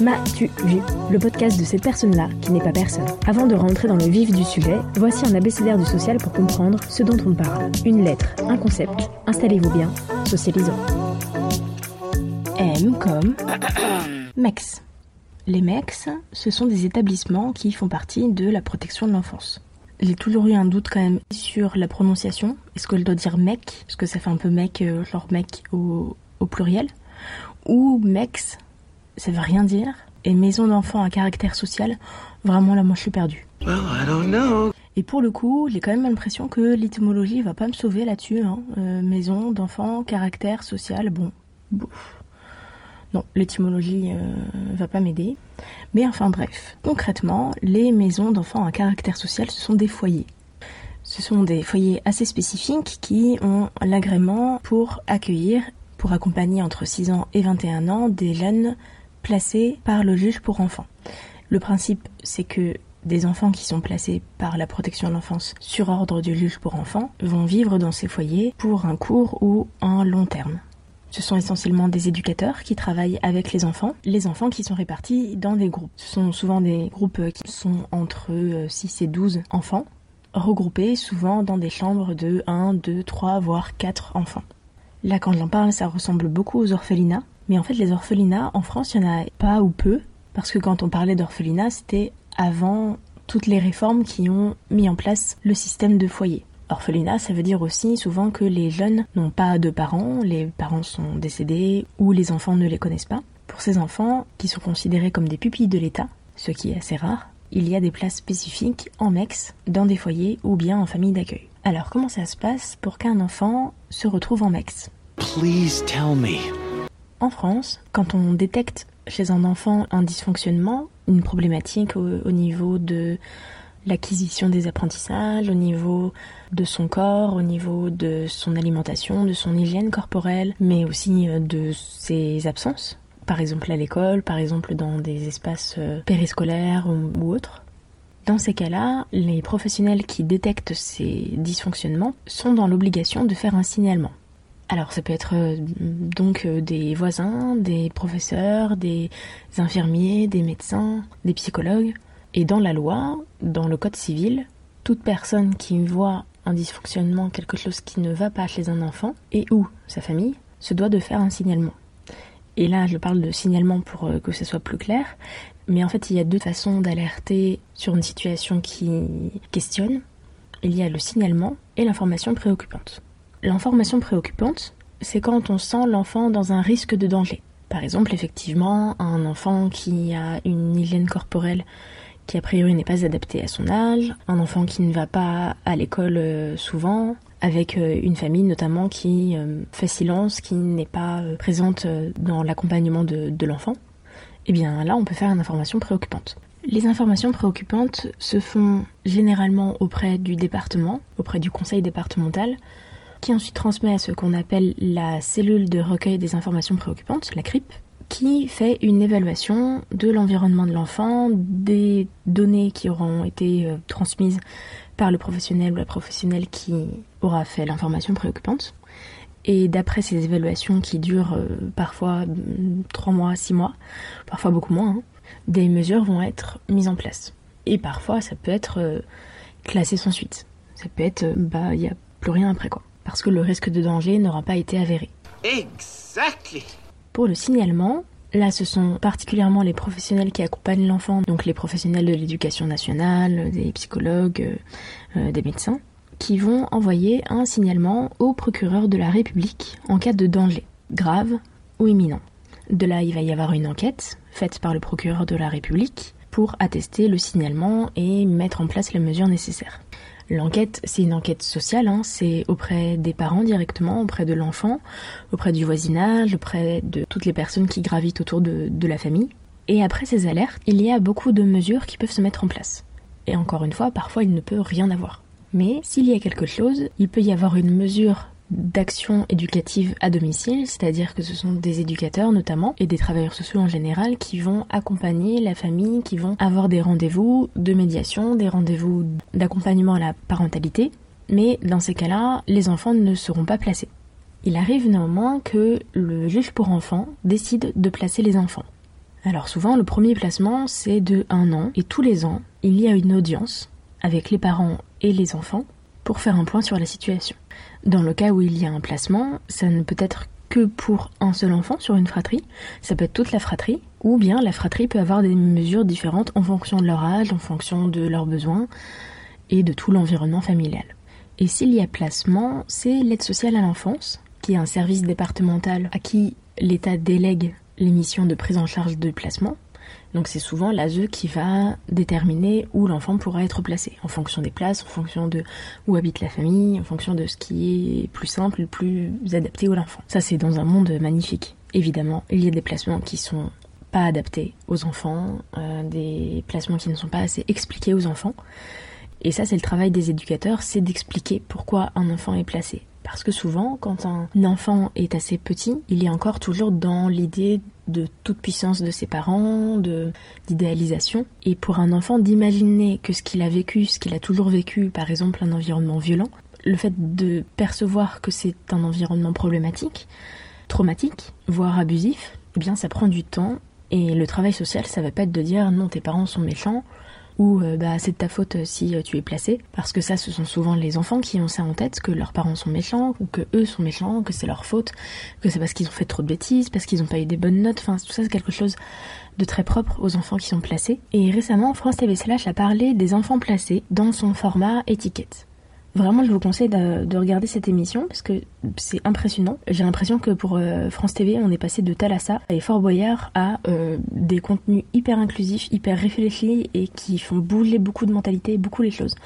M'as-tu vu? Le podcast de cette personne-là qui n'est pas personne. Avant de rentrer dans le vif du sujet, voici un abécédaire du social pour comprendre ce dont on parle. Une lettre, un concept. Installez-vous bien, socialisons. M comme MEX. Les MEX, ce sont des établissements qui font partie de la protection de l'enfance. J'ai toujours eu un doute quand même sur la prononciation. Est-ce que je dois dire mec Parce que ça fait un peu mec, euh, genre mec au, au pluriel. Ou MEX, ça veut rien dire. Et maison d'enfants à caractère social, vraiment là moi je suis perdue. Et pour le coup, j'ai quand même l'impression que l'étymologie va pas me sauver là-dessus. hein. Euh, maison d'enfants, caractère social, bon. bouf. Non, l'étymologie euh, va pas m'aider. Mais enfin bref, concrètement, les maisons d'enfants à caractère social, ce sont des foyers. Ce sont des foyers assez spécifiques qui ont l'agrément pour accueillir, pour accompagner entre 6 ans et 21 ans des jeunes placés par le juge pour enfants. Le principe, c'est que des enfants qui sont placés par la protection de l'enfance sur ordre du juge pour enfants vont vivre dans ces foyers pour un court ou un long terme. Ce sont essentiellement des éducateurs qui travaillent avec les enfants, les enfants qui sont répartis dans des groupes. Ce sont souvent des groupes qui sont entre euh, 6 et 12 enfants, regroupés souvent dans des chambres de 1, 2, 3, voire 4 enfants. Là, quand j'en parle, ça ressemble beaucoup aux orphelinats. Mais en fait, les orphelinats, en France, il y en a pas ou peu. Parce que quand on parlait d'orphelinat, c'était avant toutes les réformes qui ont mis en place le système de foyer. Orphelinat, ça veut dire aussi souvent que les jeunes n'ont pas de parents, les parents sont décédés ou les enfants ne les connaissent pas. Pour ces enfants, qui sont considérés comme des pupilles de l'État, ce qui est assez rare, il y a des places spécifiques en MEX, dans des foyers ou bien en famille d'accueil. Alors comment ça se passe pour qu'un enfant se retrouve en MEX? Please tell me. En France, quand on détecte chez un enfant un dysfonctionnement, une problématique au, au niveau de l'acquisition des apprentissages, au niveau de son corps, au niveau de son alimentation, de son hygiène corporelle, mais aussi euh, de ses absences, par exemple à l'école, par exemple dans des espaces euh, périscolaires ou, autres. Dans ces cas-là, les professionnels qui détectent ces dysfonctionnements sont dans l'obligation de faire un signalement. Alors ça peut être euh, donc des voisins, des professeurs, des infirmiers, des médecins, des psychologues. Et dans la loi, dans le code civil, toute personne qui voit un dysfonctionnement, quelque chose qui ne va pas chez un enfant, et ou sa famille, se doit de faire un signalement. Et là, je parle de signalement pour euh, que ce soit plus clair, mais en fait, il y a deux façons d'alerter sur une situation qui questionne. Il y a le signalement et l'information préoccupante. L'information préoccupante, c'est quand on sent l'enfant dans un risque de danger. Par exemple, effectivement, un enfant qui a une hygiène corporelle qui a priori n'est pas adaptée à son âge, un enfant qui ne va pas à l'école euh, souvent, avec euh, une famille notamment qui euh, fait silence, qui n'est pas présente dans l'accompagnement de, de l'enfant, eh bien là on peut faire une information préoccupante. Les informations préoccupantes se font généralement auprès du département, auprès du conseil départemental, qui ensuite transmet à ce qu'on appelle la cellule de recueil des informations préoccupantes, la CRIP, qui fait une évaluation de l'environnement de l'enfant, des données qui auront été euh, transmises par le professionnel ou la professionnelle qui aura fait l'information préoccupante. Et d'après ces évaluations qui durent euh, parfois 3 mois, 6 mois, parfois beaucoup moins, hein, des mesures vont être mises en place. Et parfois ça peut être euh, classé sans suite. Ça peut être, bah, il n'y a plus rien après quoi. Parce que le risque de danger n'aura pas été avéré. Exactly. Pour le signalement, là ce sont particulièrement les professionnels qui accompagnent l'enfant, donc les professionnels de l'éducation nationale, des psychologues, euh, euh, des médecins, qui vont envoyer un signalement au procureur de la République en cas de danger, grave ou imminent. De là, il va y avoir une enquête faite par le procureur de la République pour attester le signalement et mettre en place les mesures nécessaires. L'enquête, c'est une enquête sociale, hein, c'est auprès des parents directement, auprès de l'enfant, auprès du voisinage, auprès de toutes les personnes qui gravitent autour de, de la famille. Et après ces alertes, il y a beaucoup de mesures qui peuvent se mettre en place. Et encore une fois, parfois il ne peut rien avoir. Mais s'il y a quelque chose, il peut y avoir une mesure d'action éducative à domicile, c'est-à-dire que ce sont des éducateurs notamment et des travailleurs sociaux en général qui vont accompagner la famille, qui vont avoir des rendez-vous de médiation, des rendez-vous d'accompagnement à la parentalité. Mais dans ces cas-là, les enfants ne seront pas placés. Il arrive néanmoins que le juge pour enfants décide de placer les enfants. Alors souvent, le premier placement, c'est de un an, et tous les ans, il y a une audience avec les parents et les enfants pour faire un point sur la situation. Dans le cas où il y a un placement, ça ne peut être que pour un seul enfant sur une fratrie, ça peut être toute la fratrie, ou bien la fratrie peut avoir des mesures différentes en fonction de leur âge, en fonction de leurs besoins et de tout l'environnement familial. Et s'il y a placement, c'est l'aide sociale à l'enfance, qui est un service départemental à qui l'État délègue les missions de prise en charge de placement. Donc c'est souvent l'ASE qui va déterminer où l'enfant pourra être placé, en fonction des places, en fonction de où habite la famille, en fonction de ce qui est plus simple, plus adapté à l'enfant. Ça c'est dans un monde magnifique. Évidemment, il y a des placements qui sont pas adaptés aux enfants, euh, des placements qui ne sont pas assez expliqués aux enfants. Et ça c'est le travail des éducateurs, c'est d'expliquer pourquoi un enfant est placé. Parce que souvent, quand un enfant est assez petit, il est encore toujours dans l'idée de toute puissance de ses parents, d'idéalisation. Et pour un enfant, d'imaginer que ce qu'il a vécu, ce qu'il a toujours vécu, par exemple un environnement violent, le fait de percevoir que c'est un environnement problématique, traumatique, voire abusif, eh bien ça prend du temps. Et le travail social, ça va pas être de dire non, tes parents sont méchants, ou euh, bah, c'est de ta faute euh, si euh, tu es placé, parce que ça ce sont souvent les enfants qui ont ça en tête, que leurs parents sont méchants, ou que eux sont méchants, que c'est leur faute, que c'est parce qu'ils ont fait trop de bêtises, parce qu'ils n'ont pas eu des bonnes notes, enfin tout ça c'est quelque chose de très propre aux enfants qui sont placés. Et récemment, France TV Slash a parlé des enfants placés dans son format étiquette. Vraiment, je vous conseille de, regarder cette émission parce que c'est impressionnant. J'ai l'impression que pour euh, France TV, on est passé de Thalassa et Fort Boyard à euh, des contenus hyper inclusifs, hyper réfléchis et qui font bouger beaucoup de mentalités, beaucoup les choses.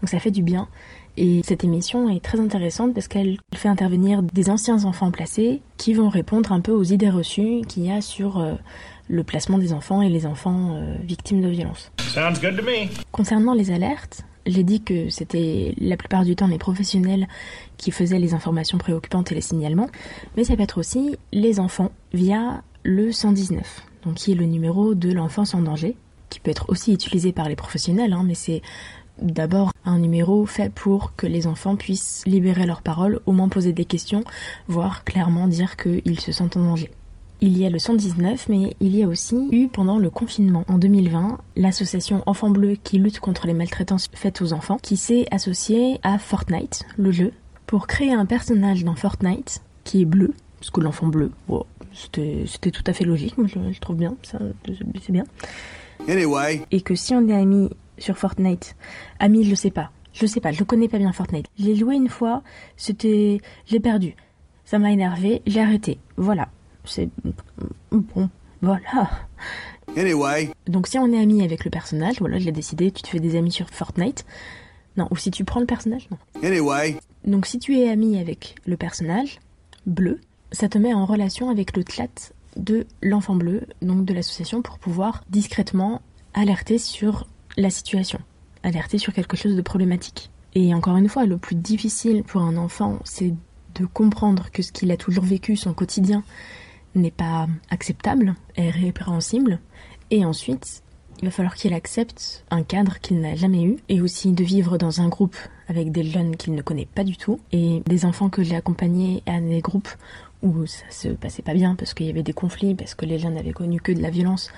Donc ça fait du bien. Et cette émission est très intéressante parce qu'elle fait intervenir des anciens enfants placés qui vont répondre un peu aux idées reçues qu'il y a sur euh, le placement des enfants et les enfants victimes de violences. Sounds good to me. Concernant les alertes, j'ai dit que c'était la plupart du temps les professionnels qui faisaient les informations préoccupantes et les signalements, mais ça peut être aussi les enfants via le 119, donc qui est le numéro de l'enfance en danger, qui peut être aussi utilisé par les professionnels, hein, mais c'est d'abord un numéro fait pour que les enfants puissent libérer leurs paroles, au moins poser des questions, voire clairement dire qu'ils se sentent en danger. Il y a le 119, mais il y a aussi eu pendant le confinement en 2020 l'association Enfants Bleus qui lutte contre les maltraitances faites aux enfants, qui s'est associée à Fortnite, le jeu, pour créer un personnage dans Fortnite qui est bleu, parce que l'enfant bleu, c'était tout à fait logique, moi je, je trouve bien, c'est bien. Anyway. Et que si on est amis sur Fortnite, amis, je sais pas, je sais pas, je connais pas bien Fortnite. J'ai joué une fois, c'était, j'ai perdu. Ça m'a énervé, j'ai arrêté. Voilà c'est bon, voilà. Anyway. Donc si on est ami avec le personnage, voilà, je l'ai décidé, tu te fais des amis sur Fortnite. Non, ou si tu prends le personnage, non. Anyway. Donc si tu es ami avec le personnage bleu, ça te met en relation avec le chat de l'enfant bleu, donc de l'association, pour pouvoir discrètement alerter sur la situation, alerter sur quelque chose de problématique. Et encore une fois, le plus difficile pour un enfant, c'est de comprendre que ce qu'il a toujours vécu, son quotidien, n'est pas acceptable, est répréhensible. Et ensuite, il va falloir qu'il accepte un cadre qu'il n'a jamais eu et aussi de vivre dans un groupe avec des jeunes qu'il ne connaît pas du tout et des enfants que j'ai accompagnés à des groupes où ça se passait pas bien parce qu'il y avait des conflits, parce que les jeunes n'avaient connu que de la violence.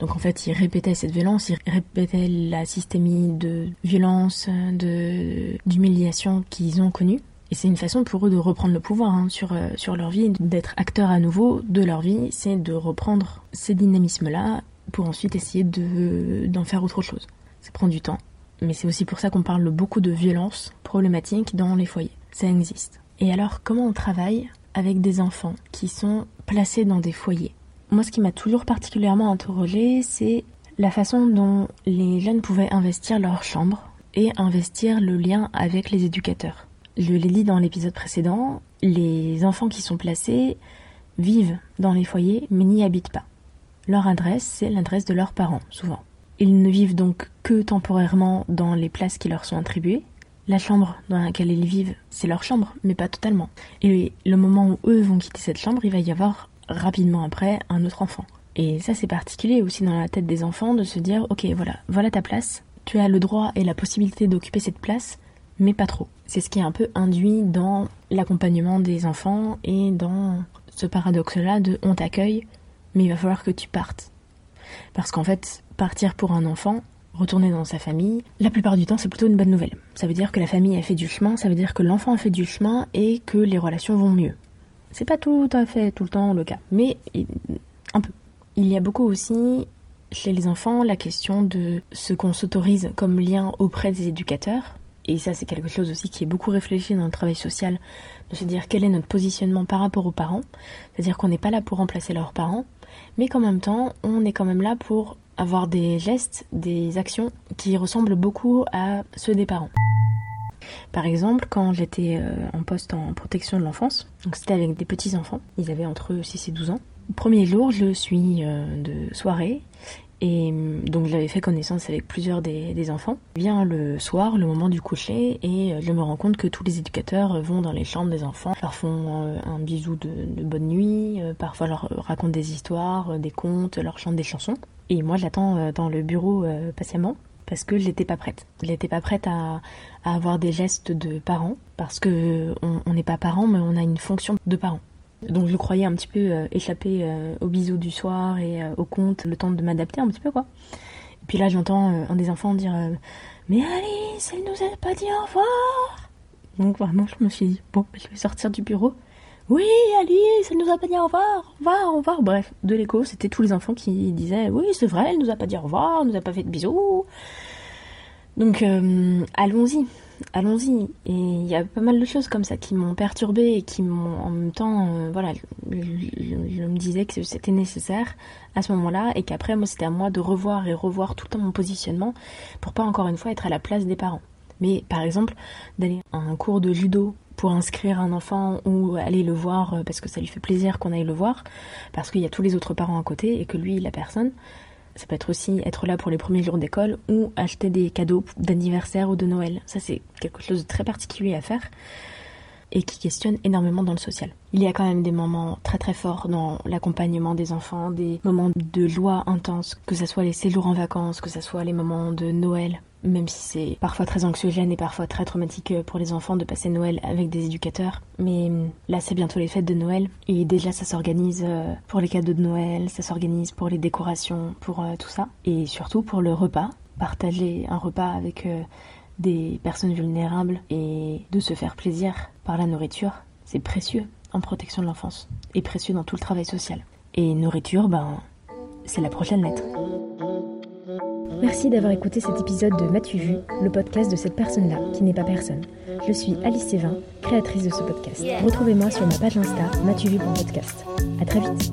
Donc en fait, ils répétaient cette violence, ils répétaient la systémie de violence, de d'humiliation qu'ils ont connue. Et c'est une façon pour eux de reprendre le pouvoir hein, sur, euh, sur leur vie, d'être acteurs à nouveau de leur vie, c'est de reprendre ces dynamismes-là pour ensuite essayer de, d'en faire autre chose. Ça prend du temps. Mais c'est aussi pour ça qu'on parle beaucoup de violence problématique dans les foyers. Ça existe. Et alors, comment on travaille avec des enfants qui sont placés dans des foyers? Moi, ce qui m'a toujours particulièrement interrogée, c'est la façon dont les jeunes pouvaient investir leur chambre et investir le lien avec les éducateurs. Je l'ai dit dans l'épisode précédent, les enfants qui sont placés vivent dans les foyers mais n'y habitent pas. Leur adresse, c'est l'adresse de leurs parents, souvent. Ils ne vivent donc que temporairement dans les places qui leur sont attribuées. La chambre dans laquelle ils vivent, c'est leur chambre, mais pas totalement. Et le moment où eux vont quitter cette chambre, il va y avoir rapidement après un autre enfant. Et ça, c'est particulier aussi dans la tête des enfants de se dire, ok, voilà, voilà ta place, tu as le droit et la possibilité d'occuper cette place, mais pas trop. C'est ce qui est un peu induit dans l'accompagnement des enfants et dans ce paradoxe-là de on t'accueille, mais il va falloir que tu partes. Parce qu'en fait, partir pour un enfant, retourner dans sa famille, la plupart du temps, c'est plutôt une bonne nouvelle. Ça veut dire que la famille a fait du chemin, ça veut dire que l'enfant a fait du chemin et que les relations vont mieux. C'est pas tout à fait tout le temps le cas, mais un peu. Il y a beaucoup aussi chez les enfants la question de ce qu'on s'autorise comme lien auprès des éducateurs. Et ça, c'est quelque chose aussi qui est beaucoup réfléchi dans le travail social, de se dire quel est notre positionnement par rapport aux parents. C'est-à-dire qu'on n'est pas là pour remplacer leurs parents, mais qu'en même temps, on est quand même là pour avoir des gestes, des actions qui ressemblent beaucoup à ceux des parents. Par exemple, quand j'étais euh, en poste en protection de l'enfance, donc c'était avec des petits enfants, ils avaient entre 6 et 12 ans. Premier jour, je suis euh, de soirée et hum, donc j'avais fait connaissance avec plusieurs des, enfants. Vient le soir, le moment du coucher, et euh, je me rends compte que tous les éducateurs vont dans les chambres des enfants, leur font un bisou de, bonne nuit, parfois leur racontent des histoires, des contes, leur chantent des chansons. Et moi j'attends dans le bureau patiemment parce que j'étais pas prête. J'étais pas prête à, avoir des gestes de parents parce que on n'est pas parents mais on a une fonction de parents. Donc je croyais un petit peu euh, échapper euh, aux bisous du soir et euh, au conte, le temps de m'adapter un petit peu quoi. Et puis là j'entends un des enfants dire mais Alice elle nous a pas dit au revoir. Donc vraiment je me suis dit bon je vais sortir du bureau. Oui Alice elle nous a pas dit au revoir, au revoir, au revoir. Bref de l'écho c'était tous les enfants qui disaient oui c'est vrai elle nous a pas dit au revoir, elle nous a pas fait de bisous. Donc euh, allons-y, allons-y. Et il y a pas mal de choses comme ça qui m'ont perturbée et qui m'ont en même temps, euh, voilà, je, me disais que c'était nécessaire à ce moment-là et qu'après moi c'était à moi de revoir et revoir tout le temps mon positionnement pour pas encore une fois être à la place des parents. Mais par exemple d'aller à un cours de judo pour inscrire un enfant ou aller le voir euh, parce que ça lui fait plaisir qu'on aille le voir parce qu'il y a tous les autres parents à côté et que lui la personne ça peut être aussi être là pour les premiers jours d'école ou acheter des cadeaux d'anniversaire ou de Noël. Ça, c'est quelque chose de très particulier à faire et qui questionne énormément dans le social. Il y a quand même des moments très très forts dans l'accompagnement des enfants, des moments de joie intense, que ce soit les séjours en vacances, que ce soit les moments de Noël, même si c'est parfois très anxiogène et parfois très traumatique pour les enfants de passer Noël avec des éducateurs. Mais hum, là, c'est bientôt les fêtes de Noël et déjà ça s'organise euh, pour les cadeaux de Noël, ça s'organise pour les décorations, pour euh, tout ça et surtout pour le repas. Partager un repas avec euh, des personnes vulnérables et de se faire plaisir par la nourriture, c'est précieux en protection de l'enfance et précieux dans tout le travail social. Et nourriture, ben, c'est la prochaine lettre. Merci d'avoir écouté cet épisode de M'as-tu vu, le podcast de cette personne-là qui n'est pas personne. Je suis Alice Sévin, créatrice de ce podcast. Retrouvez-moi sur ma page Insta, m'as-tu vu podcast. À très vite.